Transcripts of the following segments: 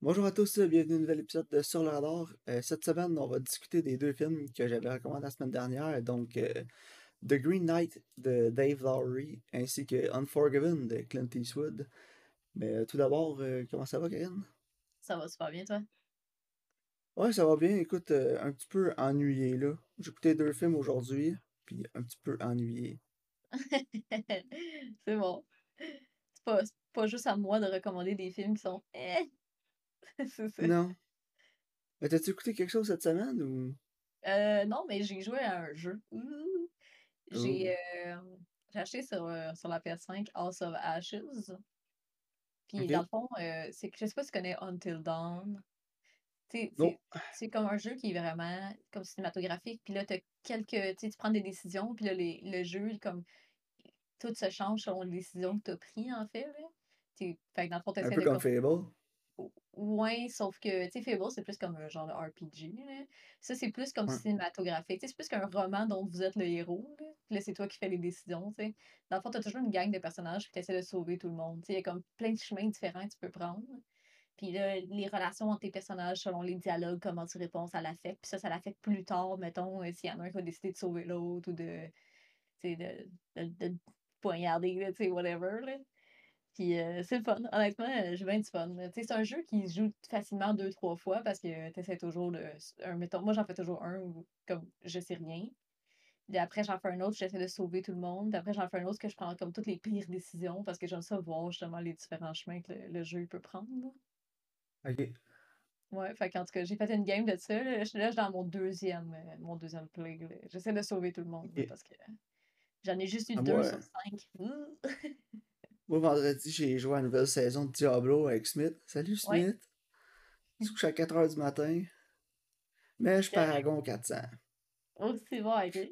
Bonjour à tous, bienvenue à un nouvel épisode de Sur le radar. Euh, cette semaine, on va discuter des deux films que j'avais recommandés la semaine dernière, donc euh, The Green Knight de Dave Lowry ainsi que Unforgiven de Clint Eastwood. Mais euh, tout d'abord, comment ça va, Karine? Ça va super bien, toi? Ouais, ça va bien. Écoute, un petit peu ennuyé, là. J'ai écouté deux films aujourd'hui, puis un petit peu ennuyé. C'est bon. C'est pas, pas juste à moi de recommander des films qui sont eh, c'est ça. Non. Mais t'as-tu écouté quelque chose cette semaine ou? Euh, non, mais j'ai joué à un jeu. J'ai euh, acheté sur, euh, sur la PS5 House of Ashes. Puis dans le fond, euh, c'est je sais pas si tu connais Until Dawn. C'est comme un jeu qui est vraiment comme cinématographique. Puis là, as quelques, tu prends des décisions. Puis là, les, le jeu, comme tout se change selon les décisions que tu as prises, en fait. Là. Fait que dans le fond, un peu comme Fable. Ouais, sauf que, tu sais, Fable, c'est plus comme un genre de RPG. Là. Ça, c'est plus comme cinématographique. C'est plus qu'un roman dont vous êtes le héros. Là, c'est toi qui fais les décisions. sais. Dans le fond, tu as toujours une gang de personnages qui essaient de sauver tout le monde. Il y a comme plein de chemins différents que tu peux prendre. Puis là, les relations entre tes personnages selon les dialogues, comment tu réponds, ça l'affecte. Puis ça, ça l'affecte plus tard, mettons, euh, s'il y en a un qui a décidé de sauver l'autre ou de, de, de, de, poignarder, tu sais, whatever. Là. Puis euh, c'est le fun. Honnêtement, euh, j'ai bien du fun. C'est un jeu qui se joue facilement deux, trois fois parce que tu essaies toujours de. Un, mettons, moi, j'en fais toujours un où comme je sais rien. Puis après, j'en fais un autre, j'essaie de sauver tout le monde. Puis après, j'en fais un autre que je prends comme toutes les pires décisions parce que j'aime ça voir justement les différents chemins que le, jeu peut prendre. OK. Ouais, fait qu'en tout cas, j'ai fait une game de ça. Là, je suis dans mon deuxième, euh, mon deuxième play. J'essaie de sauver tout le monde parce que j'en ai juste eu ah, deux sur cinq. Moi, vendredi, j'ai joué à la nouvelle saison de Diablo avec Smith. Salut Smith! Je suis à 4h du matin. Mais je suis Paragon 400. Oh, c'est vrai, ok.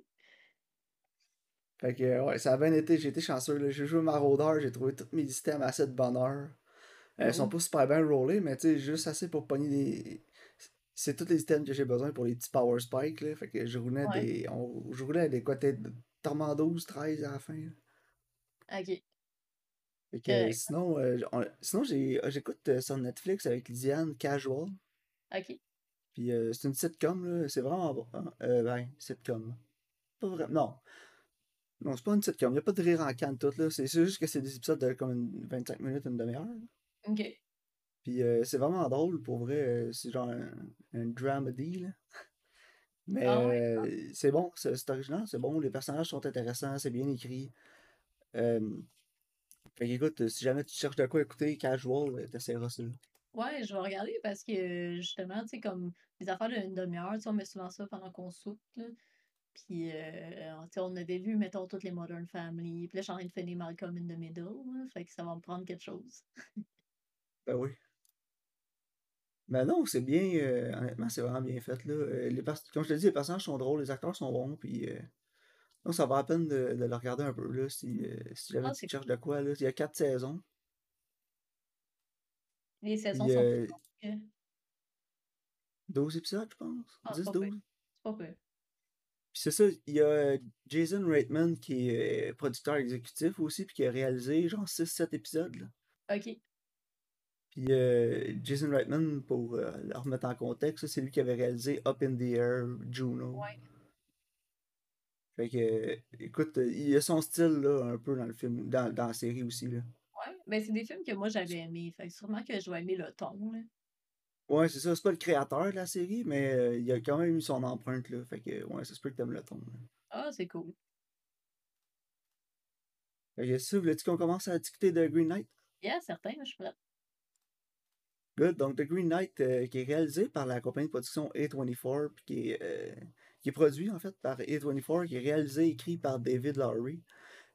Fait que, ouais, ça a bien été. J'ai été chanceux. J'ai joué Marauder, j'ai trouvé tous mes systèmes assez de bonheur. Elles sont oh. pas super bien rollés, mais tu sais, juste assez pour pogner des. C'est tous les systèmes que j'ai besoin pour les petits power spikes. Là. Fait que je roulais des. On... Je roulais des côtés de Torment 12, 13 à la fin. Ok sinon, euh, sinon euh, j'écoute euh, sur Netflix avec Lidiane Casual. OK. Puis c'est une sitcom, là. C'est vraiment bon. Hein. ben, sitcom. Pas vraiment. Non. Non, c'est pas une sitcom. Il n'y a pas de rire en canne tout, là. C'est juste que c'est des épisodes de comme 25 minutes, une demi-heure. OK. Puis c'est vraiment drôle, pour vrai. C'est genre un, un dramedy, là. Mais ah c'est bon, c'est original, c'est bon. Les personnages sont intéressants, c'est bien écrit. Fait écoute, si jamais tu cherches de quoi écouter casual, euh, t'essaieras ça. Ouais, je vais regarder parce que justement, tu sais, comme les affaires d'une demi-heure, on met souvent ça pendant qu'on soupe, là. Puis, euh, on avait vu, mettons, toutes les Modern Family. Puis là, je suis en train de finir Malcolm in the Middle. fait que ça va me prendre quelque chose. ben oui. Ben non, c'est bien. Euh, honnêtement, c'est vraiment bien fait. Là. Les Comme je te dis, les personnages sont drôles, les acteurs sont bons. Puis, non, ça va à peine de, de, le regarder un peu, là, si, euh, si jamais ah, tu cherches de quoi, là. Il y a quatre saisons. Les saisons sont euh, plus 12 épisodes, je pense. 10, 12. C'est pas peu. Puis c'est ça, il y a Jason Reitman qui est producteur exécutif aussi, puis qui a réalisé genre 6-7 épisodes. Là. OK. Puis euh, Jason Reitman, pour euh, le remettre en contexte, c'est lui qui avait réalisé Up in the Air, Juno. Ouais. Fait que, écoute, il a son style, là, un peu dans le film, dans, dans la série aussi, là. Ouais, mais c'est des films que moi j'avais aimés. Fait que sûrement que je vais aimer le ton, là. Ouais, c'est ça. C'est pas le créateur de la série, mais euh, il a quand même eu son empreinte, là. Fait que, ouais, ça se peut que t'aimes le ton. Ah, c'est cool. Fait que, voulais-tu qu'on commence à discuter de Green Knight? Yeah, certain, je suis prête. Good. Donc, The Green Knight, euh, qui est réalisé par la compagnie de production A24, puis qui est, euh, qui est produit en fait par A24, qui est réalisé et écrit par David Lowry,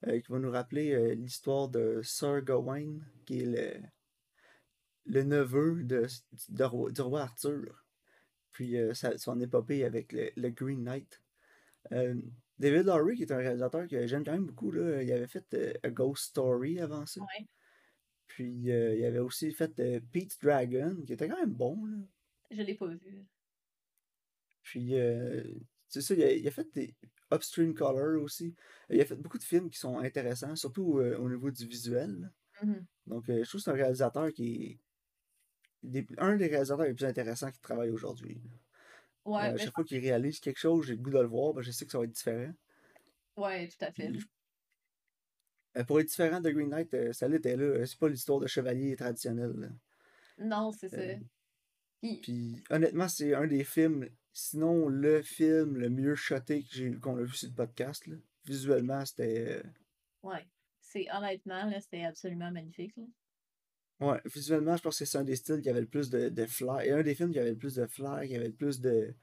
euh, qui va nous rappeler l'histoire de Sir Gawain, qui est le, le neveu de, du roi Arthur. Puis son épopée avec le, Green Knight. David Lowry, qui est un réalisateur que j'aime quand même beaucoup, là, il avait fait A Ghost Story avant ça. Puis euh, il avait aussi fait euh, Pete Dragon, qui était quand même bon. Là. Je l'ai pas vu. Puis euh, c'est ça, il a, fait des Upstream Color aussi. Il a fait beaucoup de films qui sont intéressants, surtout au niveau du visuel. Mm-hmm. Donc je trouve que c'est un réalisateur qui est, un des réalisateurs les plus intéressants qui travaille aujourd'hui. Ouais, mais chaque fois qu'il réalise quelque chose, j'ai le goût de le voir, ben, je sais que ça va être différent. Ouais, tout à fait. Euh, pour être différent de Green Knight, euh, ça l'était là. C'est pas l'histoire de chevalier traditionnel. Non, c'est ça. Euh, puis... honnêtement, c'est un des films, sinon le film le mieux shoté qu'on a vu sur le podcast. Visuellement, c'était. Ouais. C'est honnêtement, là, c'était absolument magnifique. Ouais, visuellement, je pense que c'est un des styles qui avait le plus de, de flair. Et un des films qui avait le plus de flair, qui avait le plus de.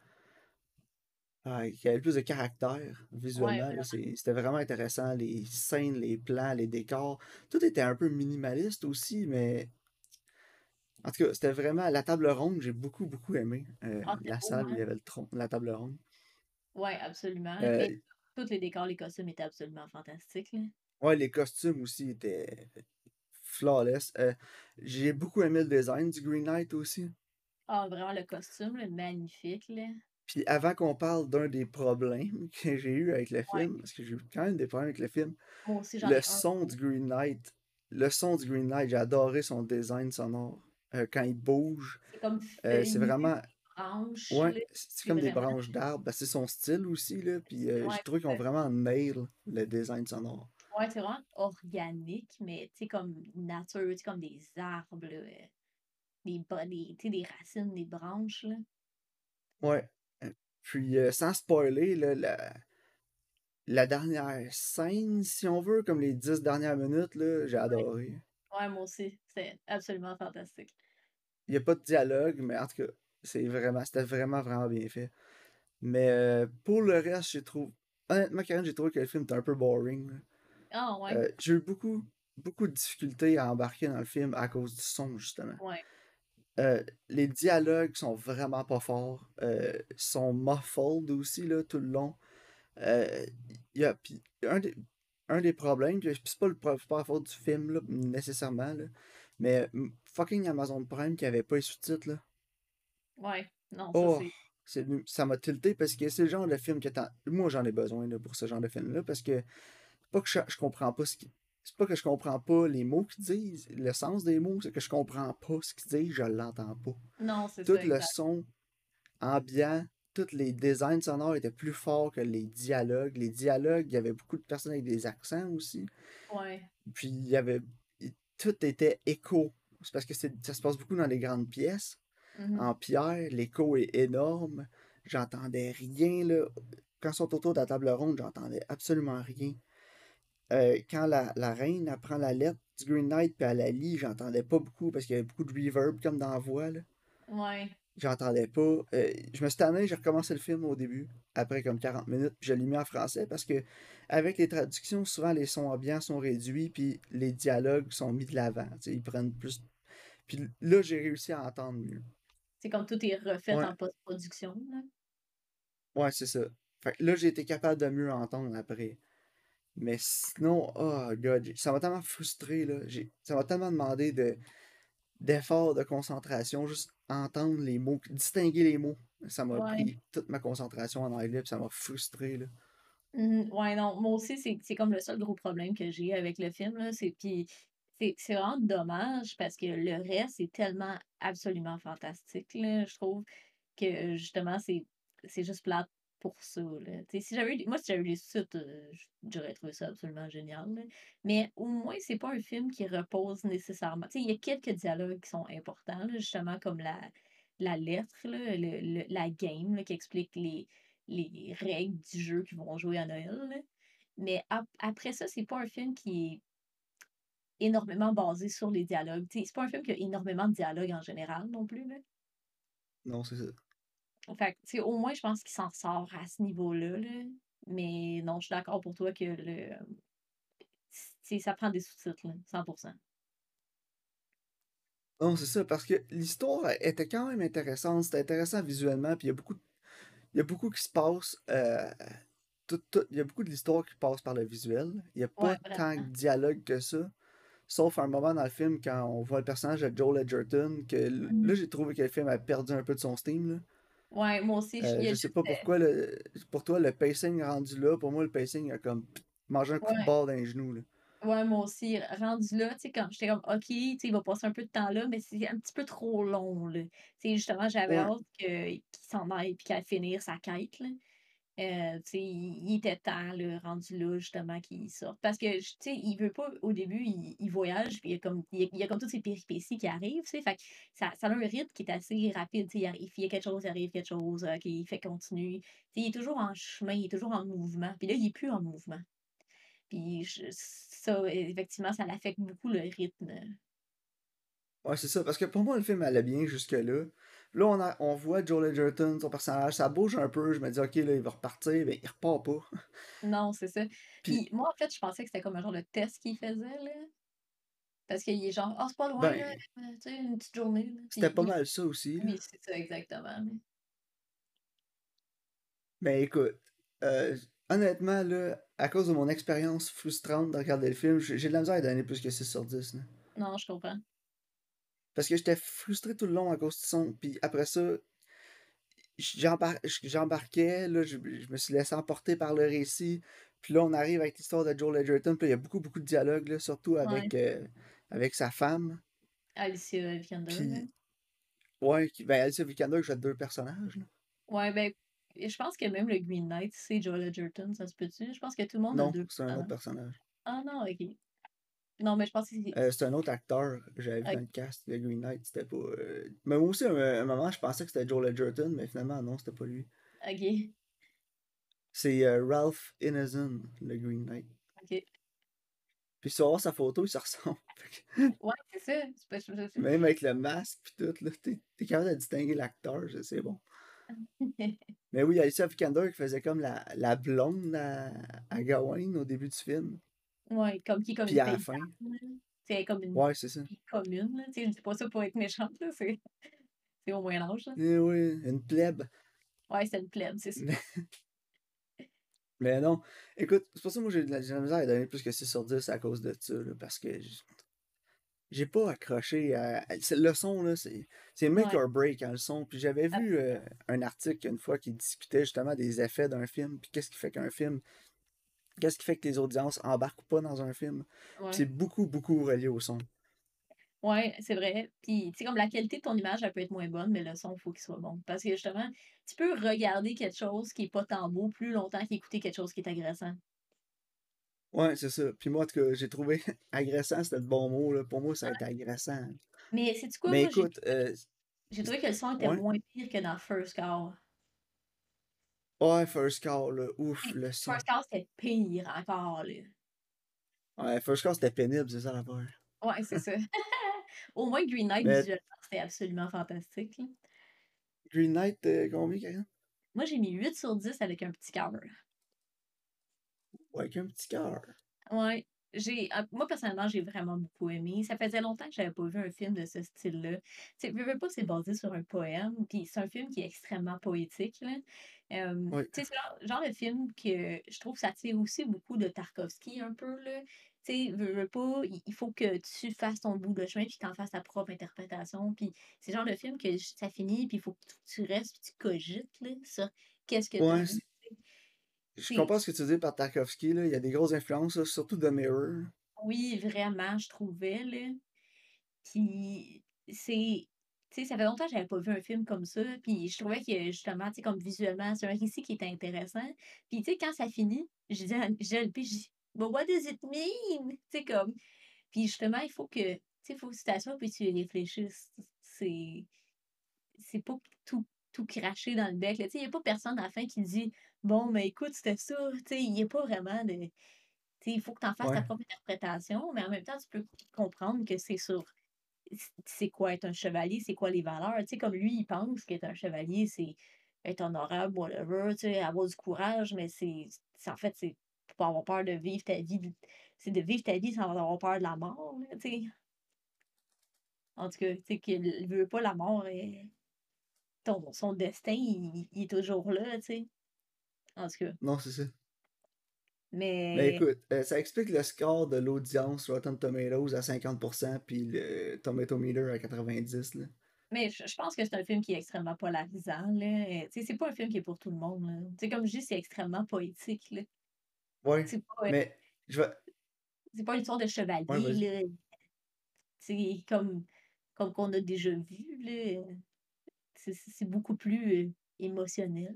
Ah, qui avait le plus de caractère visuellement. C'était vraiment intéressant. Les scènes, les plans, les décors. Tout était un peu minimaliste aussi, mais. En tout cas, c'était vraiment. La table ronde, j'ai beaucoup, beaucoup aimé. Euh, ah, la salle où il y avait le tronc, la table ronde. Ouais, absolument. Euh, tous les décors, les costumes étaient absolument fantastiques. Ouais, les costumes aussi étaient flawless. Euh, j'ai beaucoup aimé le design du Green Knight aussi. Ah, vraiment, le costume, magnifique. Là. Puis avant qu'on parle d'un des problèmes que j'ai eu avec le film, parce que j'ai eu quand même des problèmes avec le film, le son du Green Knight, le son du Green Knight, j'ai adoré son design sonore. Euh, quand il bouge, c'est comme euh, c'est vraiment ouais, c'est comme des branches d'arbres. Ben, c'est son style aussi là. Puis euh, j'ai trouvé qu'ils ont vraiment nail le design sonore. Ouais, c'est vraiment organique, mais tu sais comme nature, tu comme des arbres, là, des, des, des racines, des branches là. Ouais. Puis, euh, sans spoiler, la, la dernière scène, si on veut, comme les dix dernières minutes, j'ai adoré. Ouais, moi aussi. C'est absolument fantastique. Il n'y a pas de dialogue, mais en tout cas, c'est vraiment, c'était vraiment, vraiment bien fait. Mais euh, pour le reste, j'ai trouvé. Honnêtement, Karen, j'ai trouvé que le film était un peu boring. Ah, ouais. Euh, j'ai eu beaucoup, beaucoup de difficultés à embarquer dans le film à cause du son, justement. Ouais. Euh, les dialogues sont vraiment pas forts. Euh, sont muffled aussi là, tout le long. Euh, y a, un, des, un des problèmes, c'est pas le pas la faute du film là, nécessairement, là, mais fucking Amazon Prime qui avait pas les sous-titres. Là. Ouais, non, ça oh, c'est. Ça m'a tilté parce que c'est le genre de film que Moi j'en ai besoin là, pour ce genre de film-là parce que pas que je, je comprends pas ce qui c'est pas que je comprends pas les mots qu'ils disent, le sens des mots, c'est que je comprends pas ce qu'ils disent, je l'entends pas. Non, c'est Tout le son ambiant, tous les designs sonores étaient plus forts que les dialogues. Les dialogues, il y avait beaucoup de personnes avec des accents aussi. Ouais. Puis il y avait. Tout était écho. C'est parce que ça se passe beaucoup dans les grandes pièces. Mm-hmm. En pierre, l'écho est énorme. J'entendais rien, là. Quand ils sont autour de la table ronde, j'entendais absolument rien. Euh, quand la, la reine apprend la lettre du Green Knight puis elle la lit, j'entendais pas beaucoup parce qu'il y avait beaucoup de reverb comme dans la voix. Là. Ouais. J'entendais pas. Euh, je me suis tanné, j'ai recommencé le film au début, après comme 40 minutes, puis je l'ai mis en français parce que avec les traductions, souvent les sons ambiants sont réduits, puis les dialogues sont mis de l'avant. Ils prennent plus. Puis là, j'ai réussi à entendre mieux. C'est comme tout est refait en post-production. Ouais, c'est ça. Fait là, j'ai été capable de mieux entendre après. Mais sinon, oh god, ça m'a tellement frustré, là. Ça m'a tellement demandé de d'efforts de concentration, juste entendre les mots, distinguer les mots. Ça m'a pris toute ma concentration en anglais, puis ça m'a frustré, là. Mmh, ouais, non, moi aussi, c'est comme le seul gros problème que j'ai avec le film. C'est puis c'est vraiment dommage parce que le reste est tellement absolument fantastique, là, je trouve que justement, c'est c'est juste plate pour ça. Là. Si j'avais moi, si j'avais eu euh, j'aurais trouvé ça absolument génial. Mais au moins, c'est pas un film qui repose nécessairement. Il y a quelques dialogues qui sont importants, justement, comme la, la lettre, le, la game qui explique les, les règles du jeu qui vont jouer à Noël. Mais après ça, c'est pas un film qui est énormément basé sur les dialogues. C'est pas un film qui a énormément de dialogues en général non plus. Là. Non, c'est ça. Fait au moins, je pense qu'il s'en sort à ce niveau-là. Mais non, je suis d'accord pour toi que le. ça prend des sous-titres, 100%. Non, c'est ça, parce que l'histoire était quand même intéressante. C'était intéressant visuellement, puis il y a beaucoup, il y a beaucoup qui se passe. Euh, il y a beaucoup de l'histoire qui passe par le visuel. Il n'y a pas tant de dialogue que ça. Sauf un moment dans le film quand on voit le personnage de Joel Edgerton, que là, j'ai trouvé que le film a perdu un peu de son steam. Là. Ouais, moi aussi. Euh, je sais pas pourquoi, le, pour toi, le pacing rendu là, pour moi, le pacing a comme mangé un coup de barre dans les genoux. Là. Ouais, moi aussi, rendu là, tu sais, comme j'étais comme OK, tu sais, il va passer un peu de temps là, mais c'est un petit peu trop long, là. Tu sais, justement, j'avais Ouais. hâte qu'il s'en aille puis qu'elle finisse sa quête, là. Euh, il, était temps, là, rendu là, justement, qu'il sorte. Parce que, tu sais, il veut pas, au début, il, voyage, puis il y a comme, il y a, comme toutes ces péripéties qui arrivent, tu sais. Fait que ça, ça a un rythme qui est assez rapide, tu sais. Il, il y a quelque chose, il arrive quelque chose, OK, il fait continue. Tu sais, il est toujours en chemin, il est toujours en mouvement. Puis là, il est plus en mouvement. Puis ça, effectivement, ça l'affecte beaucoup le rythme. Ouais, c'est ça. Parce que pour moi, le film allait bien jusque-là. Là, on, a, on voit Joel Edgerton, son personnage, ça bouge un peu. Je me dis, OK, là, il va repartir. Ben, il repart pas. Non, c'est ça. Puis, Puis moi, en fait, je pensais que c'était comme un genre de test qu'il faisait, là. Parce qu'il est genre, ah, c'est pas loin, là, ben, euh, tu sais, une petite journée, là. c'était Puis pas mal ça aussi, là. Oui, c'est ça, exactement. mais- Ben, écoute, euh, honnêtement, là, à cause de mon expérience frustrante de regarder le film, j'ai j'ai de la misère à donner plus que 6 sur 10, là. Non, je comprends. Parce que j'étais frustré tout le long à cause du son. Puis après ça, j'embar- j'embarquais, là, je, je me suis laissé emporter par le récit. Puis là, on arrive avec l'histoire de Joel Edgerton. Puis il y a beaucoup, beaucoup de dialogue, là, surtout Ouais. avec, euh, avec sa femme. Alicia Vikander. Puis, ouais, ben, Alicia Vikander joue deux personnages. Là. Ouais, ben, je pense que même le Green Knight, c'est Joel Edgerton, ça se peut-tu? Je pense que tout le monde a Non, deux c'est un autre personnage. Ah non, ok. Non, mais je pense que c'est... Euh, c'est un autre acteur que j'avais vu dans le cast. Le Green Knight, c'était pas. euh, Mais moi aussi, à un, un moment, je pensais que c'était Joel Edgerton, mais finalement, non, c'était pas lui. Ok, C'est euh, Ralph Ineson, le Green Knight. ok. Puis tu vas voir sa photo, il se ressemble. Ouais, c'est ça. pas- Même avec le masque pis tout, là, t'es, t'es capable de distinguer l'acteur, je- c'est bon. Mais oui, Alicia Vikander qui faisait comme la, la blonde à, à Gawain au début du film. Ouais, comme qui est comme Puis une à la fin. C'est comme une Ouais, c'est ça. commune, là. Je dis pas ça pour être méchante, là. C'est c'est au Moyen Âge, là. Eh oui, une plèbe. Ouais, c'est une plèbe, c'est ça. Mais, non. Écoute, c'est pour ça que moi j'ai de la, j'ai de la misère à donner plus que 6 sur 10 à cause de ça, là, parce que j'ai pas accroché à. Le son, là, c'est c'est make Ouais. or break, hein, le son. Puis j'avais vu euh, un article une fois qui discutait justement des effets d'un film, puis qu'est-ce qui fait qu'un film. Qu'est-ce qui fait que les audiences embarquent ou pas dans un film? Ouais. c'est beaucoup, beaucoup relié au son. Ouais, c'est vrai. Puis, tu sais, comme la qualité de ton image, elle peut être moins bonne, mais le son, il faut qu'il soit bon. Parce que justement, tu peux regarder quelque chose qui est pas tant beau plus longtemps qu'écouter quelque chose qui est agressant. Ouais, c'est ça. Puis moi, en tout cas, j'ai trouvé agressant, c'était le bon mot, là. Pour moi, ça a été agressant. Mais Mais moi, j'ai écoute, euh, j'ai trouvé que le son était ouais. moins pire que dans First Call. Ouais, First Call, là. Ouf, Hey, le son. First Call, c'était pire encore, là. Ouais, First Call, c'était pénible, c'est ça l'affaire. Ouais, c'est ça. Au moins, Green Knight, Mais c'était absolument fantastique, là. Green Knight, euh, combien, Karine? Moi, j'ai mis 8 sur 10 avec un petit cœur. Ouais, avec un petit cœur. Ouais. J'ai, moi, personnellement, j'ai vraiment beaucoup aimé. Ça faisait longtemps que j'avais pas vu un film de ce style-là. Tu sais, veux, veux pas, c'est basé sur un poème, puis c'est un film qui est extrêmement poétique, là. Euh, Oui. tu c'est le genre de film que je trouve ça tire aussi beaucoup de Tarkovsky, un peu, là. Tu sais, veux, veux pas, il faut que tu fasses ton bout de chemin, puis que tu en fasses ta propre interprétation. Puis c'est le genre de film que ça finit, puis il faut que tu tu restes, puis tu cogites, là, sur qu'est-ce que Ouais, vu. Je comprends ce que tu dis par Tarkovsky, là. Il y a des grosses influences, là, surtout de Mirror. Oui, vraiment, je trouvais, là. Puis c'est. Tu sais, ça fait longtemps que j'avais pas vu un film comme ça. Puis je trouvais que justement, tu sais, comme visuellement, c'est un récit qui était intéressant. Puis tu sais, quand ça finit, je dis à je dis à LP, je dis, But what does it mean? Tu sais, comme. Puis justement, il faut que. Tu sais, il faut que tu t'assoies puis tu réfléchisses. C'est. C'est pas tout, tout cracher dans le bec. Tu sais, il n'y a pas personne à la fin qui dit Bon, mais écoute, c'était ça. Tu sais, il n'y a pas vraiment de. Tu sais, il faut que tu en fasses ta propre interprétation, mais en même temps, tu peux comprendre que c'est sur c'est quoi être un chevalier, c'est quoi les valeurs. Tu sais, comme lui, il pense qu'être un chevalier, c'est être honorable, whatever, tu sais, avoir du courage, mais c'est en fait, c'est pas avoir peur de vivre ta vie. C'est de vivre ta vie sans avoir peur de la mort, tu sais. En tout cas, tu sais, qu'il veut pas la mort, et ton, son destin, il, il est toujours là, tu sais. En tout cas, Non, c'est ça. Mais mais écoute, euh, ça explique le score de l'audience Rotten Tomatoes à 50%, puis le Tomato Meter à 90%, là. Mais je, je pense que c'est un film qui est extrêmement polarisant, c'est pas un film qui est pour tout le monde, là. Comme je dis, c'est extrêmement poétique, là. Ouais, C'est pas, euh, mais je vais, c'est pas une histoire de chevalier, là. C'est comme, comme qu'on a déjà vu, là. C'est c'est beaucoup plus euh, émotionnel.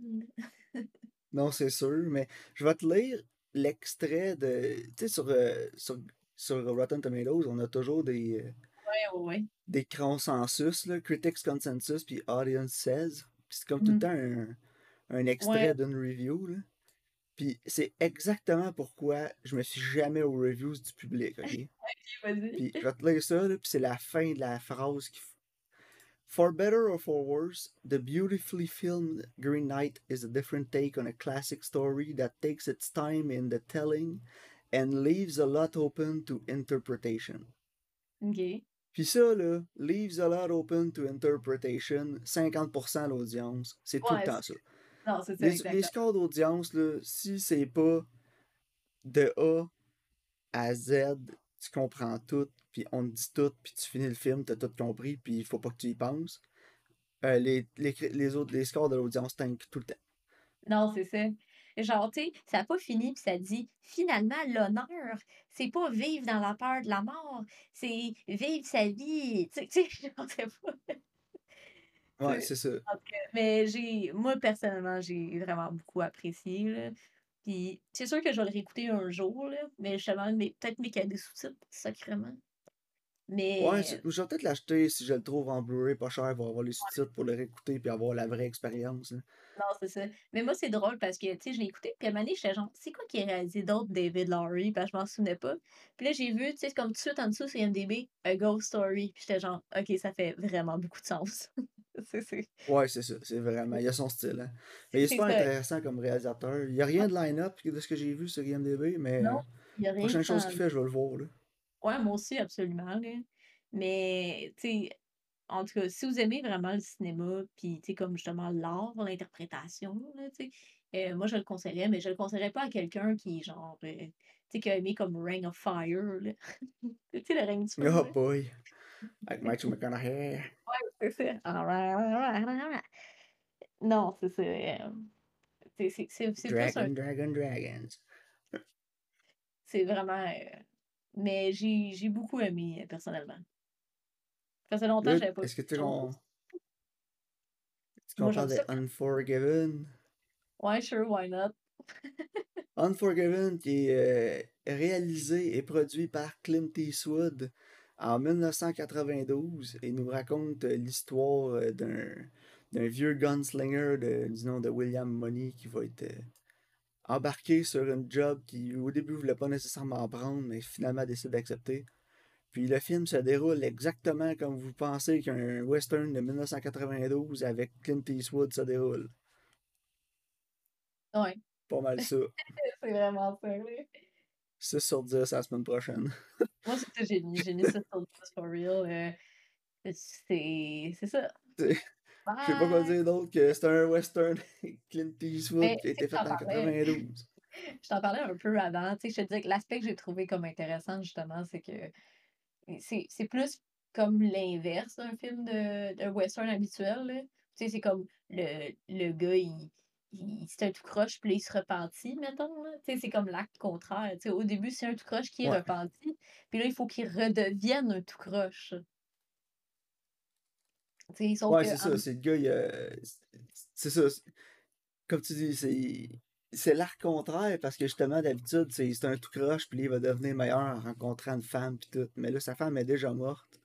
Non, c'est sûr, mais je vais te lire l'extrait de. Tu sais, sur, euh, sur, sur Rotten Tomatoes, on a toujours des, euh, Ouais, ouais, ouais. des consensus, là, Critics Consensus, puis Audience Says. Puis c'est comme tout le Mhm. temps un, un extrait d'une review. Là. Puis c'est exactement pourquoi je me suis jamais aux reviews du public, ok? Vas-y. Puis je vais te lire ça, là, puis c'est la fin de la phrase qui. f- For better or for worse, the beautifully filmed Green Knight is a different take on a classic story that takes its time in the telling and leaves a lot open to interpretation. OK. Puis ça, là, leaves a lot open to interpretation, 50% l'audience, c'est tout le temps ça. Non, c'est ça, Les, les scores d'audience, là, si c'est pas de A à Z, tu comprends tout, puis on te dit tout, puis tu finis le film, t'as tout compris, puis il faut pas que tu y penses. euh, les, les, les autres, les scores de l'audience tankent tout le temps. Non, c'est ça. Genre, tu sais, ça n'a pas fini, puis ça dit finalement, l'honneur, c'est pas vivre dans la peur de la mort, c'est vivre sa vie. Tu sais, je sais pas. Ouais, C'est- ça. mais j'ai, moi, personnellement, j'ai vraiment beaucoup apprécié, là. Puis, c'est sûr que je vais le réécouter un jour, là, mais justement, mais, peut-être mais qu'il y a des sous-titres, sacrément. Mais, Ouais, c'est- je vais peut-être l'acheter si je le trouve en Blu-ray pas cher pour avoir les sous-titres pour le réécouter puis avoir la vraie expérience. là. non, c'est ça. Mais moi, c'est drôle parce que, tu sais, je l'ai écouté, puis à un moment donné, j'étais genre, c'est quoi qui a réalisé d'autres David Lowry? Puis je m'en souvenais pas. Puis là, j'ai vu, tu sais, comme tout de suite en dessous, c'est MDB, A Ghost Story. Puis j'étais genre, OK, ça fait vraiment beaucoup de sens. Ouais, c'est ça. C'est vraiment. Il a son style. Hein. Mais il est super ça. intéressant comme réalisateur. Il n'y a rien de line-up de ce que j'ai vu sur IMDb, mais Non, euh, il y a rien prochaine chose qu'il fait, je vais le voir. Là. Ouais, moi aussi, absolument. là. Mais, tu sais, en tout cas, si vous aimez vraiment le cinéma, puis, tu sais, comme justement l'art, l'interprétation, tu sais, euh, moi, je le conseillerais, mais je le conseillerais pas à quelqu'un qui, genre, euh, tu sais, qui a aimé comme Ring of Fire, là. tu sais, le règne du feu, Oh boy. Avec Matthew McConaughey. C'est ça. Non, c'est ça. c'est- c'est c'est- c'est un Dragon, Dragon, Dragons. C'est vraiment. euh, Mais j'ai j'ai beaucoup aimé, euh, personnellement. Ça fait longtemps que j'avais pas Est-ce que tu est-ce qu'on Moi, parle de. Unforgiven? Ouais, sure, why not? Unforgiven, qui est euh, réalisé et produit par Clint Eastwood en 1992 et nous raconte euh, l'histoire euh, d'un vieux gunslinger de- du nom de William Money qui va être euh, embarqué sur un job qu'il au début voulait pas nécessairement prendre mais finalement décide d'accepter. Puis le film se déroule exactement comme vous pensez qu'un western de 1992 avec Clint Eastwood se déroule. Ouais, Pas mal ça. c'est vraiment ça, là. 6 sur 10 la semaine prochaine. Moi, c'est ça, j'ai mis, j'ai mis ça sur Just for Real. euh, c'est c'est ça. C'est- Je sais pas quoi dire d'autre que c'est un western Clint Eastwood Mais qui a été fait en parlais. 92. Je t'en parlais un peu avant. Tu sais, je te disais que l'aspect que j'ai trouvé comme intéressant, justement, c'est que c'est c'est plus comme l'inverse d'un film de, de western habituel. là. Tu sais, c'est comme le, le gars, il, il c'est un tout croche, puis là, il se repentit, mettons. Là. C'est comme l'acte contraire. Au début, c'est un tout croche qui est Ouais. repenti, puis là, il faut qu'il redevienne un tout croche. Ouais, c'est en- ça. C'est le gars, il a- C'est ça. c'est- Comme tu dis, c'est. C'est l'arc contraire parce que justement, d'habitude, c'est c'est un tout croche, puis là, il va devenir meilleur en rencontrant une femme, puis tout. Mais là, sa femme est déjà morte.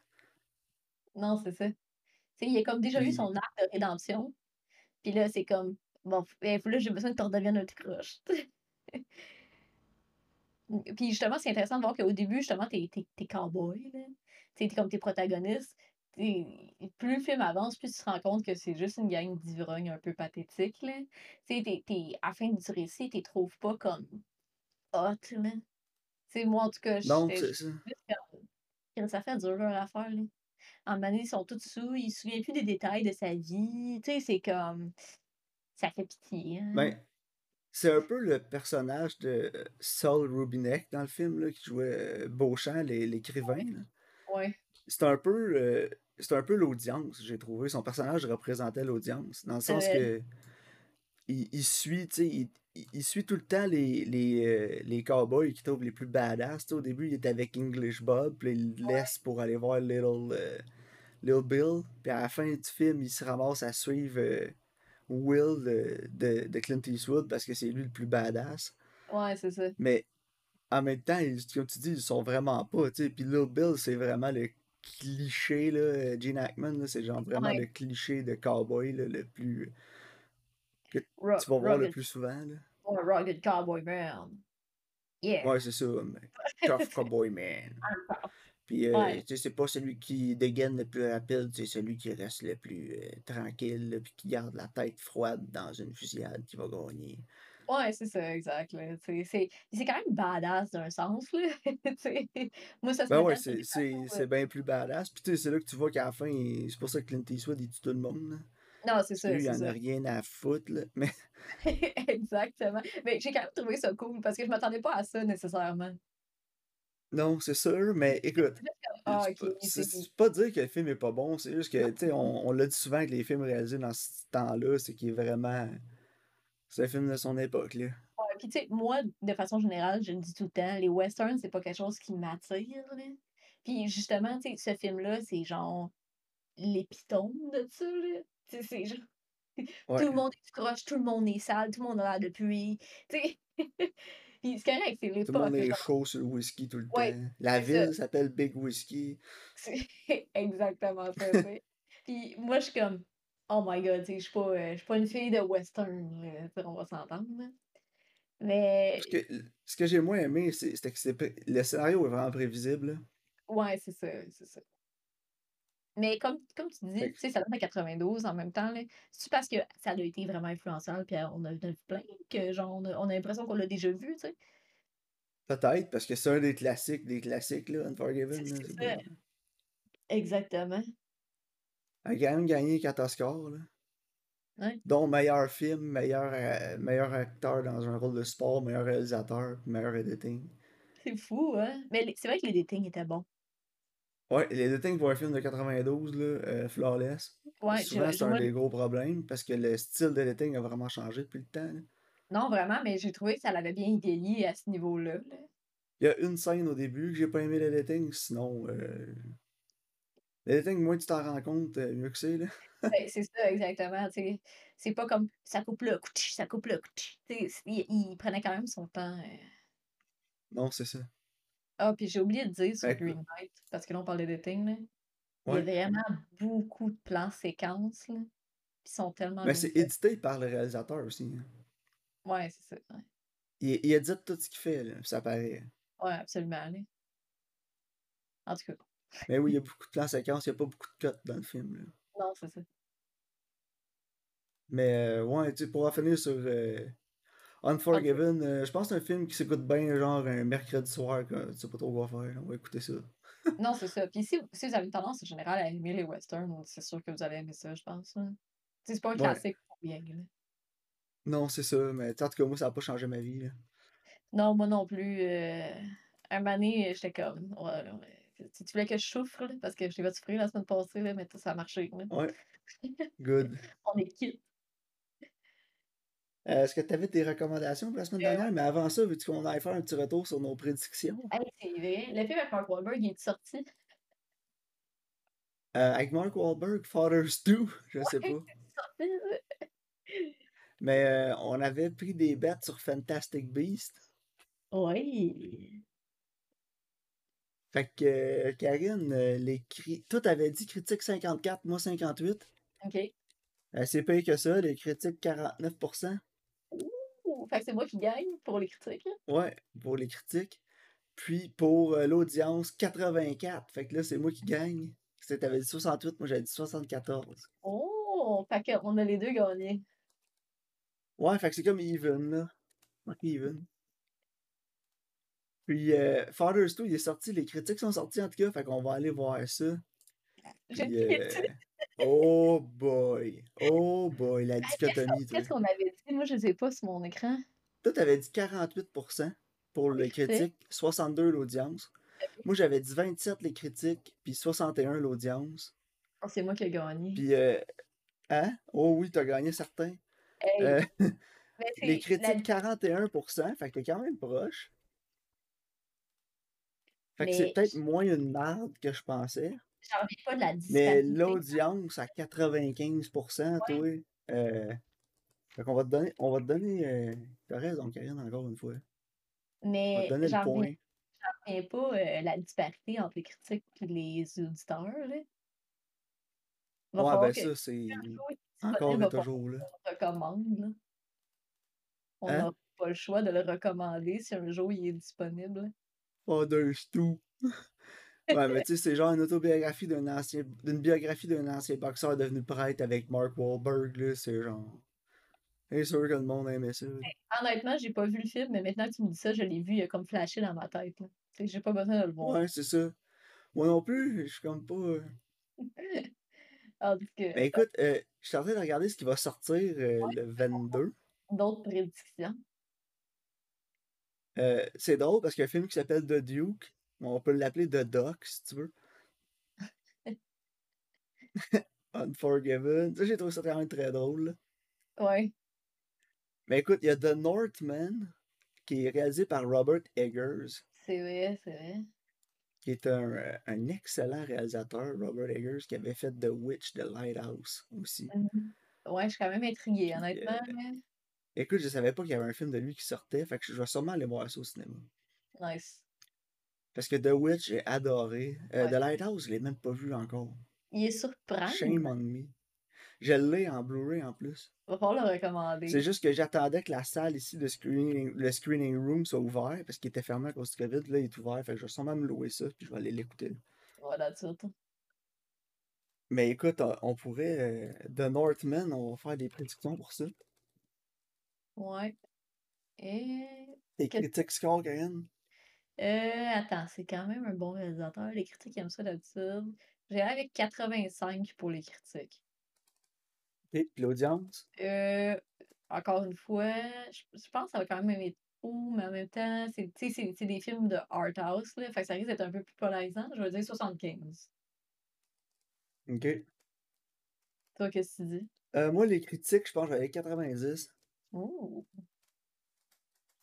Non, c'est ça. Tu sais, il a comme déjà eu son arc de rédemption, puis là, c'est comme, bon, eh, là, j'ai besoin que tu redeviennes un tout croche. Puis justement, c'est intéressant de voir qu'au début, justement, t'es, t'es, t'es cowboy, là. T'es, t'es comme tes protagonistes. T'es- plus le film avance, plus tu te rends compte que c'est juste une gang d'ivrognes un peu pathétique, là. Tu sais, t'es, t'es- à la fin du récit, t'es trouves pas comme hot, là. Tu sais, moi, en tout cas, donc, j'étais c'est ça. ça fait dur leur affaire, là. En donné, ils sont tous sous, ils se souviennent plus des détails de sa vie. Tu sais, c'est comme, ça fait pitié, hein. Ben, c'est un peu le personnage de Saul Rubinek dans le film, là, qui jouait euh, Beauchamp, l'é- l'écrivain. Ouais. C'est un peu. euh, c'est un peu l'audience, j'ai trouvé. Son personnage représentait l'audience. Dans le sens Euh, que il, il suit, tu sais, il, il- suit tout le temps les, les, les cowboys qui trouvent les plus badass. Au début, il est avec English Bob, puis il le laisse pour aller voir Little, euh, Little Bill. Puis à la fin du film, il se ramasse à suivre Will de, de, de Clint Eastwood parce que c'est lui le plus badass. Ouais, c'est ça. Mais en même temps, ils- comme tu dis, ils sont vraiment pas, tu sais. Puis Little Bill, c'est vraiment le cliché, là. Gene Hackman, là, c'est genre vraiment Ouais. le cliché de cowboy, là, le plus... que tu vas voir le plus souvent, là. ouais, rugged cowboy man. Yeah. Ouais, c'est ça, mais tough cowboy man. Puis, euh, Ouais. tu sais, c'est pas celui qui dégaine le plus rapide, c'est celui qui reste le plus euh, tranquille, là, puis qui garde la tête froide dans une fusillade qui va gagner. Ouais, c'est ça, exact. C'est c'est quand même badass d'un sens. Là. Moi, ça se Ben ouais, c'est, bien plus badass. Puis tu sais, c'est là que tu vois qu'à la fin, c'est pour ça que Clint Eastwood, il tue tout le monde. Là. Non, c'est ça, lui, il en a rien à foutre, là. Mais Exactement. Mais j'ai quand même trouvé ça cool parce que je m'attendais pas à ça nécessairement. Non, c'est sûr, mais écoute, ah, c'est ok, pas, c'est, pas dire que le film est pas bon, c'est juste que, tu sais, on, on l'a dit souvent que les films réalisés dans ce temps-là, c'est qu'il est vraiment... C'est un film de son époque, là. Ouais, puis tu sais, moi, de façon générale, je le dis tout le temps, les westerns, c'est pas quelque chose qui m'attire. là. Puis justement, tu sais, ce film-là, c'est genre l'épitome de ça. là. Tu sais, c'est genre. Tout le monde est croche, tout le monde est sale, tout le monde a l'air de puer. Tu sais. Puis c'est correct, c'est Tout le monde est chaud sur le whisky tout le Ouais, temps. La ville s'appelle Big Whisky. C'est exactement ça. Puis moi, je suis comme, oh my god, tu sais, je suis pas, euh, pas une fille de western, sais, on va s'entendre. Mais, Parce que ce que j'ai moins aimé, c'est- que le scénario est vraiment prévisible. là. ouais, c'est ça, c'est ça. Mais comme, comme tu dis, tu sais, ça date de 92 en même temps. C'est parce que ça a été vraiment influençant, puis euh, on a, vu plein que, genre, on a, on a l'impression qu'on l'a déjà vu, tu sais? Peut-être, parce que c'est un des classiques des classiques, là, Unforgiven. là, ça, exactement. Elle a quand même gagné 4 Oscars, là. Ouais. dont meilleur film, meilleur, euh, meilleur acteur dans un rôle de sport, meilleur réalisateur, meilleur editing. C'est fou, hein? Mais c'est vrai que les dating étaient Ouais, l'editing pour un film de 92, là, euh, flawless. Ouais, Souvent, c'est un des gros problèmes parce que le style d'editing a vraiment changé depuis le temps. là. Non, vraiment, mais j'ai trouvé que ça l'avait bien vieilli à ce niveau-là. là. Il y a une scène au début que j'ai pas aimé l'editing, sinon. Euh... L'editing, moins tu t'en rends compte, euh, mieux que c'est. Là. C'est ça, exactement. C'est pas comme ça coupe là, couch, ça coupe là, couch. Il, il prenait quand même son temps. euh. Non, c'est ça. Ah, puis j'ai oublié de dire sur Fait que- Green Knight, parce que là, on parlait d'éting, là. Il y Ouais. a vraiment beaucoup de plans séquences, là. Qui sont tellement Mais bien c'est faits. édité par le réalisateur aussi. hein. Ouais, c'est ça. Ouais, Il, il édite tout ce qu'il fait, là, puis ça paraît. Ouais, absolument. là. En tout cas, Mais oui, il y a beaucoup de plans séquences, il n'y a pas beaucoup de cuts dans le film. Là. non, c'est ça. Mais euh, ouais, tu sais, pour en finir sur euh, Unforgiven, euh, je pense que c'est un film qui s'écoute bien, genre un mercredi soir, quand tu sais pas trop quoi faire. On va écouter ça. Non, c'est ça. Puis si, si vous avez une tendance en général à aimer les westerns, c'est sûr que vous allez aimer ça, je pense. sais, C'est pas un Ouais. classique pour bien. là. Non, c'est ça, mais tout cas, moi, ça n'a pas changé ma vie. là. Non, moi non plus. Euh, un donné, j'étais comme. Ouais, ouais. Tu voulais que je souffre, là, parce que je t'ai fait souffrir la semaine passée, là, mais tout, ça a marché. là. Ouais, good. On est quitte. Euh, Est-ce que tu avais tes recommandations pour la semaine Euh, dernière? Mais avant ça, veux-tu qu'on aille faire un petit retour sur nos prédictions? Hey, c'est vrai. Le film avec Mark Wahlberg, il est sorti. Euh, avec Mark Wahlberg, Fathers 2, je sais pas. sorti. Mais euh, on avait pris des bêtes sur Fantastic Beast. Oui. Fait que, Karine, les cri... toi, t'avais dit critique 54, moi 58. OK. Euh, c'est payé que ça, les critiques 49%. Fait que c'est moi qui gagne pour les critiques. Ouais, pour les critiques. Puis pour euh, l'audience, 84. Fait que là, c'est moi qui gagne. Tu t'avais dit 68, moi j'avais dit 74. Oh, fait qu'on a les deux gagnés. Ouais, fait que c'est comme even, là. Even. Puis euh, Fathers 2, il est sorti, les critiques sont sorties en tout cas, fait qu'on va aller voir ça. J'ai Puis, euh, oh boy, oh boy, la dichotomie, qu'est-ce qu'on avait dit? Moi, je sais pas sur mon écran. Toi, t'avais dit 48% pour les critiques, 62% l'audience. Moi, j'avais dit 27 les critiques, puis 61% l'audience. Oh, c'est moi qui ai gagné. Puis, euh, hein? Oh oui, t'as gagné certains. Hey! Euh, Mais les la critiques 41%, fait que t'es quand même proche. Fait que c'est peut-être moins une merde que je pensais. J'en reviens pas de la Mais l'audience à 95%, Ouais. toi, euh, fait qu'on va te donner, on va te donner, euh, t'as raison, Karine, encore une fois. On va te Mais donner le j'en reviens point. j'en reviens pas, euh, la disparité entre les critiques et les auditeurs, là. Va Ouais, ben ça, c'est encore et va toujours, là. le recommande, là. On Hein? n'aura pas le choix de le recommander si un jour il est disponible. Oh, d'un stou. Ouais, mais tu sais, c'est genre une autobiographie d'un ancien, d'une biographie d'un ancien boxeur devenu prêtre avec Mark Wahlberg, là, c'est genre... C'est sûr que le monde aimait ça. honnêtement, j'ai pas vu le film, mais maintenant que tu me dis ça, je l'ai vu, il a comme flashé dans ma tête, là. J'ai pas besoin de le voir. Ouais, c'est ça. Moi non plus, je suis comme pas... euh, En tout Ben écoute, euh, je suis en train de regarder ce qui va sortir euh, ouais, le 22. d'autres prédictions. Euh, c'est drôle parce qu'il y a un film qui s'appelle The Duke. On peut l'appeler The Doc, si tu veux. Unforgiven. Ça, j'ai trouvé ça quand même très drôle. là. Ouais. Mais écoute, il y a The Northman, qui est réalisé par Robert Eggers, C'est vrai, c'est vrai. qui est un, euh, un excellent réalisateur, Robert Eggers, qui avait fait The Witch, The Lighthouse aussi. Mhm. Ouais, je suis quand même intriguée, euh, honnêtement. là. écoute, je savais pas qu'il y avait un film de lui qui sortait, fait que je vais sûrement aller voir ça au cinéma. Nice. Parce que The Witch, j'ai adoré. Euh, Ouais. The Lighthouse, je l'ai même pas vu encore. Il est sur Prime? Shame on me. Je l'ai en Blu-ray en plus. Va falloir le C'est recommander. juste que j'attendais que la salle ici, de screening, le screening room, soit ouvert parce qu'il était fermé à cause du COVID. Là, il est ouvert. Fait que je vais sûrement me louer ça puis je vais aller l'écouter. Voilà, tout. Mais écoute, on, pourrait. euh, The Northman, on va faire des prédictions pour ça. Ouais. Et. Tes que- critiques score. Euh, attends, c'est quand même un bon réalisateur. Les critiques aiment ça d'habitude. J'ai avec 85 pour les critiques. Puis l'audience? Euh, encore une fois, je, je pense que ça va quand même être haut, mais en même temps, c'est des films de art house, là, fait que ça risque d'être un peu plus polarisant. Je vais dire 75. OK. Toi, qu'est-ce que tu dis? Euh, moi, les critiques, je pense que j'avais 90. Oh,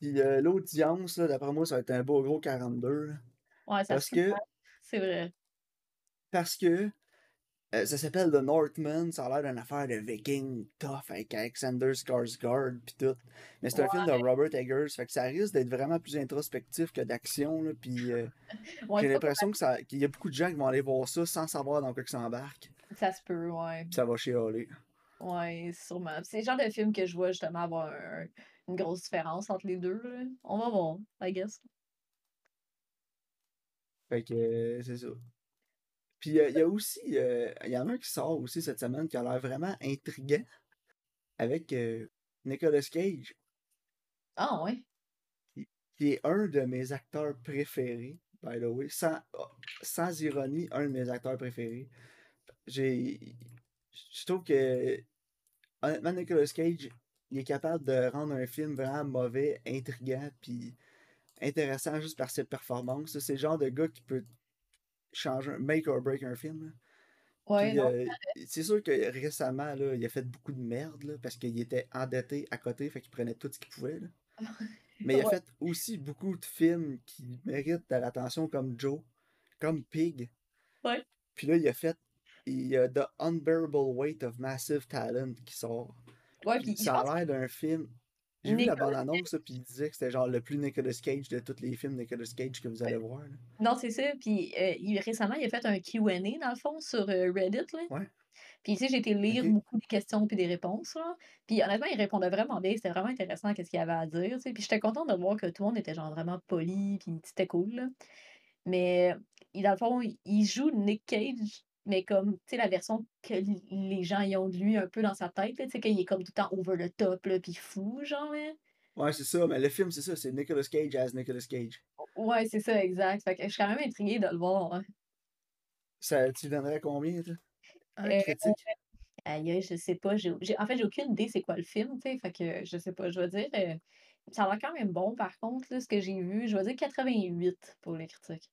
Puis euh, l'audience, d'après moi, ça va être un beau gros 42. là. ouais, ça Parce se peut que. C'est vrai. Parce que euh, ça s'appelle The Northman, ça a l'air d'une affaire de viking tough avec Alexander Skarsgård pis tout. Mais c'est un film de Robert Eggers, fait que ça risque d'être vraiment plus introspectif que d'action, pis euh, Ouais, j'ai l'impression qu'il y a beaucoup de gens qui vont aller voir ça sans savoir dans quoi ils s'embarquent, Ça se peut, ouais. pis ça va chialer. Ouais, sûrement. Puis C'est le genre de film que je vois justement avoir un- une grosse différence entre les deux. là. On va voir, I guess. Fait que euh, c'est ça. Puis euh, il y a aussi, euh, il y en a un qui sort aussi cette semaine qui a l'air vraiment intriguant avec euh, Nicolas Cage. Ah ouais. qui est un de mes acteurs préférés, by the way, sans, sans ironie, un de mes acteurs préférés. J'ai. Je trouve que. Honnêtement, Nicolas Cage, il est capable de rendre un film vraiment mauvais, intriguant, puis intéressant juste par ses performances. C'est le genre de gars qui peut changer, make or break un film. là. Ouais, euh, c'est sûr que récemment, là, il a fait beaucoup de merde là, parce qu'il était endetté à côté, fait qu'il prenait tout ce qu'il pouvait. là. Mais il a fait aussi beaucoup de films qui méritent de l'attention comme Joe, comme Pig. Ouais. Puis là, il a fait il y a The Unbearable Weight of Massive Talent qui sort. Ouais, Puis ça a l'air d'un film. J'ai vu la bande-annonce, puis il disait que c'était genre le plus Nicolas Cage de tous les films Nicolas Cage que vous allez voir. là. Non, c'est ça. Puis euh, il- récemment, il a fait un Q&A, dans le fond, sur euh, Reddit. Là. Ouais. Puis, tu sais, j'ai été lire beaucoup de questions puis des réponses. Là. Puis, honnêtement, il répondait vraiment bien. C'était vraiment intéressant qu'est-ce qu'il avait à dire. tu sais. Puis, j'étais contente de voir que tout le monde était genre vraiment poli. Puis, c'était cool. Là. Mais, dans le fond, il joue Nick Cage, mais comme, tu sais, la version que les gens y ont de lui un peu dans sa tête. Tu sais, qu'il est comme tout le temps over the top, là, puis fou, genre. là. Ouais, c'est ça, mais le film, c'est ça, c'est Nicolas Cage as Nicolas Cage. Ouais, c'est ça, exact. Fait que je suis quand même intriguée de le voir. hein. Ça, tu donnerais combien, toi? Un Euh, critique? Aïe, je sais pas. j'ai- en fait, j'ai aucune idée c'est quoi le film, tu sais. Fait que je sais pas. Je vais dire. euh, ça a l'air quand même bon, par contre, là, ce que j'ai vu. Je vais dire 88 pour les critiques.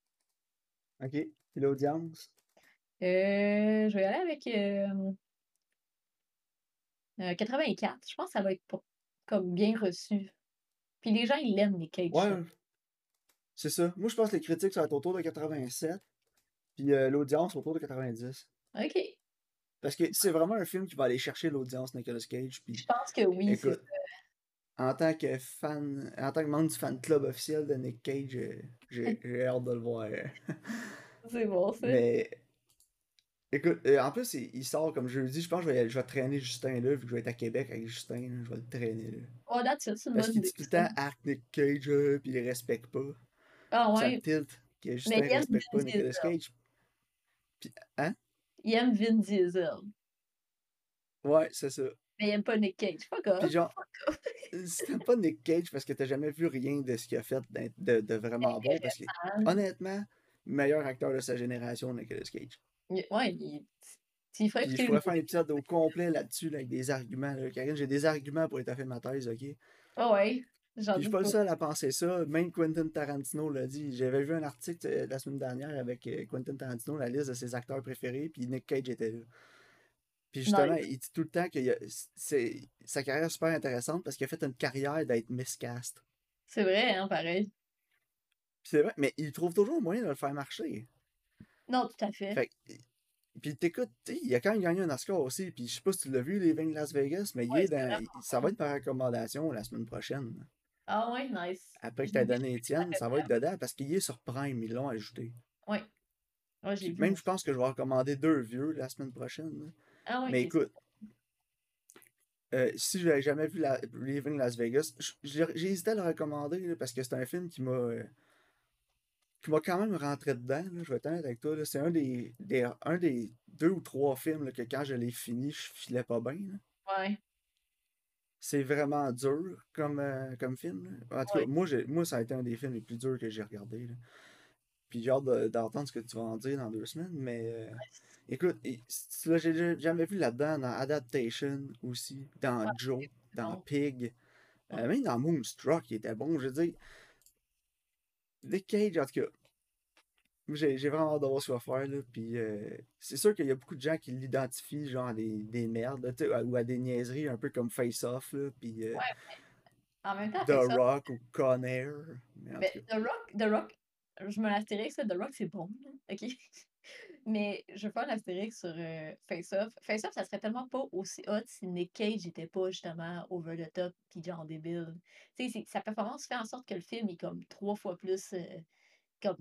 OK. Puis l'audience? Euh, je vais y aller avec. euh, Euh, 84. Je pense que ça va être pas- comme bien reçu. Puis les gens, ils l'aiment, Nick Cage. Ouais, c'est ça. Moi, je pense que les critiques, ça va être autour de 87. Puis euh, l'audience autour de 90. OK. Parce que c'est vraiment un film qui va aller chercher l'audience Nicolas Cage. Puis, Je pense que oui, en tant que fan, en tant que membre du fan club officiel de Nick Cage, euh, j'ai j'ai hâte de le voir. C'est bon, ça. Mais écoute, euh, en plus, il, il sort comme jeudi. Je pense que je vais, je vais traîner Justin là, vu que je vais être à Québec avec Justin. là, je vais le traîner là. Oh, that's it, c'est une Parce bonne qu'il dit tout le temps Arc Nick Cage, euh, puis il les respecte pas. Ah Ça me ouais, tilte que Justin respecte pas Nicolas. Cage. Puis, hein? il aime Vin Diesel. Ouais, c'est ça. Mais il aime pas Nick Cage. Fuck off. Puis genre, c'était pas Nick Cage parce que t'as jamais vu rien de ce qu'il a fait de, de vraiment bon. Parce que, honnêtement, meilleur acteur de sa génération, Nicolas Cage. Il- Ouais, il... S'il ferait je pourrais faire un épisode au complet là-dessus, là, avec des arguments. Là. Karine, j'ai des arguments pour étoffer ma thèse, ok? Ah ouais, j'en Puis je suis pas le seul à penser ça. Même Quentin Tarantino l'a dit. J'avais vu un article euh, la semaine dernière avec euh, Quentin Tarantino, la liste de ses acteurs préférés, puis Nick Cage était là. Puis justement, Nice. il dit tout le temps que il c'est, sa carrière est super intéressante parce qu'il a fait une carrière d'être miscast. C'est vrai, hein, pareil. Puis c'est vrai, mais il trouve toujours un moyen de le faire marcher. Non, tout à fait. Fait puis t'écoutes, il a quand même gagné un Oscar aussi, puis je sais pas si tu l'as vu, les 20 de Las Vegas, mais il est dans, ça va être par recommandation la semaine prochaine. Ah ouais, nice. Après que t'as donné Étienne, ça va être dedans parce qu'il est sur Prime, ils l'ont ajouté. Ouais. Ouais, même, je pense que je vais recommander deux vieux la semaine prochaine. Ah ouais, Mais écoute, euh, si je n'avais jamais vu la, Leaving Las Vegas, j'ai j'ai hésité à le recommander là, parce que c'est un film qui m'a euh, qui m'a quand même rentré dedans. là, je vais être avec toi. C'est un des, des- un des deux ou trois films là, que quand je l'ai fini, je filais pas bien. Ouais. C'est vraiment dur comme, euh, comme film. là. En tout cas, moi, moi, ça a été un des films les plus durs que j'ai regardé. Puis j'ai hâte de- d'entendre ce que tu vas en dire dans deux semaines. Mais euh, écoute, là, j'ai jamais vu là-dedans dans Adaptation aussi, dans Joe, dans. Pig, euh, même dans Moonstruck, il était bon. Je veux dire, Nick Cage, en tout cas, j'ai vraiment hâte de voir ce qu'il va faire. Là, puis euh, c'est sûr qu'il y a beaucoup de gens qui l'identifient genre à des, des merdes, là, ou à des niaiseries un peu comme Face Off, là, puis euh, Ouais, En même temps, The. Rock ou Con Air. Mais The Rock, The Rock, je me l'astérix, The Rock, c'est bon, ok? Mais je veux faire l'astérix sur euh, Face Off. Face Off, ça serait tellement pas aussi hot si Nick Cage était pas justement over the top pis genre débile. Tu sais, sa performance fait en sorte que le film est comme trois fois plus euh, comme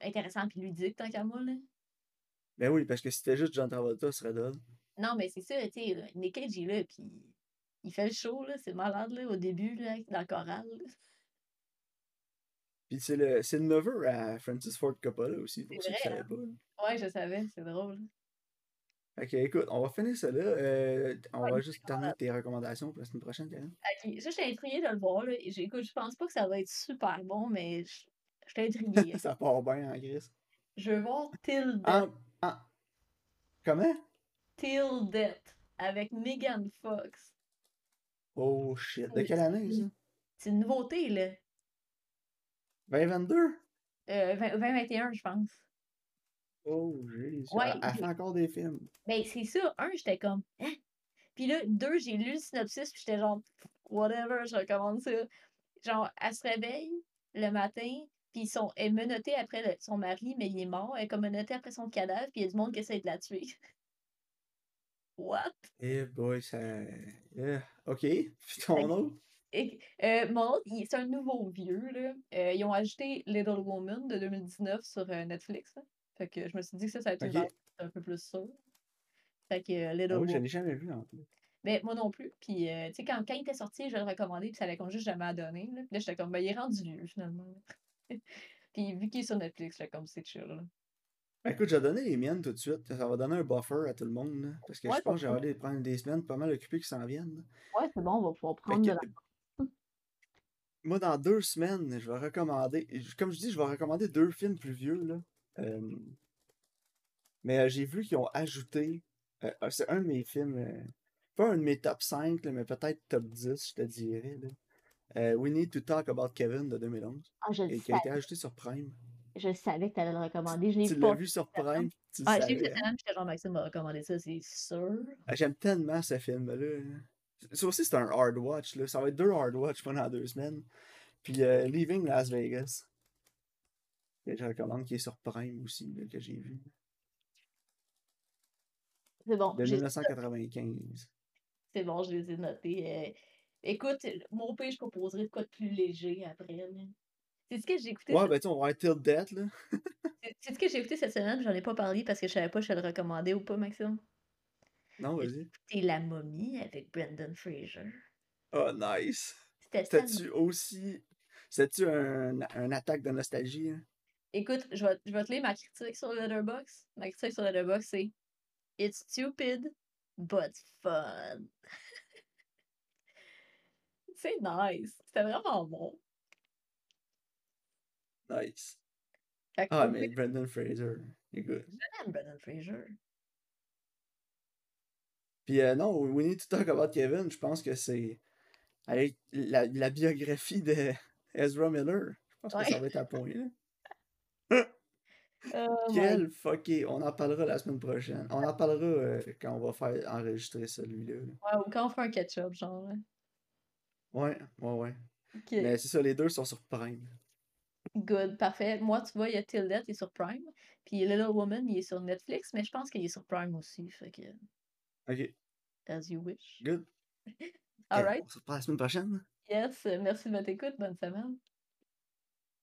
intéressant puis ludique tant qu'à moi, là. ben oui, parce que si c'était juste John Travolta, ce serait drôle. Non, mais c'est ça, tu sais, là, Nick Cage est là pis il fait le show, là, c'est malade, là, au début, là, dans le choral. là. Puis c'est le, c'est le neveu à Francis Ford Coppola aussi, pour ceux qui savaient pas. là. Ouais, je savais, c'est drôle. Que, écoute, on va finir ça là. euh, on Ouais, va juste terminer tes recommandations pour la semaine prochaine, Karen. Ok, ça, je suis intriguée de le voir, là. et J'écoute, je pense pas que ça va être super bon, mais je suis intriguée. ça part bien en gris. Je veux voir Till Comment? Till Death avec Megan Fox. Oh shit. De quelle année, ça? C'est une nouveauté, là. 2022? Euh, 20 2021, je pense. Oh, Jésus. Ouais, Elle, fait encore des films. Ben, c'est ça. Un, j'étais comme, hein? Puis là, deux, j'ai lu le synopsis, puis j'étais genre, whatever, je recommande ça. Genre, elle se réveille le matin, puis son, elle est menottée après le- son mari, mais il est mort. Elle est comme menottée après son cadavre, puis il y a du monde qui essaie de la tuer. What? Eh boy, ça. Yeah. Ok. Puis ton autre? Et, euh, mon autre, il- c'est un nouveau vieux, là. Euh, ils ont ajouté Little Woman de 2019 sur euh, Netflix. là. Fait que je me suis dit que ça, ça a été un peu plus sûr. Fait que euh, Little Ah oui, je Woman. l'ai jamais vu en plus. Mais moi non plus. Puis, tu sais, quand, quand il était sorti, je le recommandais, puis ça allait comme juste jamais à donner. Là, là j'étais comme, ben, il est rendu vieux, finalement. puis, vu qu'il est sur Netflix, j'étais comme, c'est chill. là. Ben, écoute, je vais donner les miennes tout de suite. Ça va donner un buffer à tout le monde. là, parce que Ouais, je pense que j'ai envie de prendre des semaines pas mal occupées qui s'en viennent. là. Ouais, c'est bon, on va pouvoir prendre de la. Moi, dans deux semaines, je vais recommander. Comme je dis, je vais recommander deux films plus vieux. Là. Euh, mais euh, j'ai vu qu'ils ont ajouté. euh, c'est un de mes films. euh, pas un de mes top 5, là, mais peut-être top 10, je te dirais. Là. Euh, We Need to Talk About Kevin de 2011. Ah, je le Et qui a été ajouté sur Prime. Je savais que tu allais le recommander. Je l'ai Tu vu l'as vu sur. Prime, tu Ah, je l'ai vu cette semaine, j'étais genre Maxime m'a recommandé ça, c'est sûr. Ah, J'aime tellement ce film-là. Ça aussi, c'est un hard watch. Là. Ça va être deux hard watch pendant deux semaines. Puis euh, Leaving Las Vegas. Que je recommande, qui est sur Prime aussi, là, que j'ai vu. C'est bon. De j'ai- 1995. C'est bon, je les ai notés. Euh, écoute, mon pire, je proposerais de quoi de plus léger après. C'est ce que j'ai écouté. Ouais, cette- ben tu sais, on va être Till Death, là. C'est c'est ce que j'ai écouté cette semaine, j'en ai pas parlé parce que je savais pas si je le recommandais ou pas, Maxime. Non, vas-y. La momie avec Brendan Fraser. Oh, nice. C'était-tu aussi. C'était-tu un, un attaque de nostalgie? hein? Écoute, je vais, je vais te lire ma critique sur Letterboxd. Ma critique sur Letterboxd, c'est It's stupid, but fun. c'est nice. C'était vraiment bon. Nice. Ah, mais Brendan Fraser, écoute. j'aime Brendan Fraser. Puis euh, non, We Need to Talk About Kevin, je pense que c'est avec la, la biographie de Ezra Miller. Je pense que ça va être à point. Là. Oh Quel fucké. On en parlera la semaine prochaine. On en parlera euh, quand on va faire enregistrer celui-là. là. Ouais, ou quand on fait un ketchup, genre. Ouais, ouais, ouais. Mais c'est ça, les deux sont sur Prime. good, parfait. Moi, tu vois, il y a Till Death, il est sur Prime. Puis Little Woman, il est sur Netflix, mais je pense qu'il est sur Prime aussi. Fait que, Ok, as you wish. good. Ok, Alright. On se reprend la semaine prochaine. Yes, merci de votre écoute. Bonne semaine.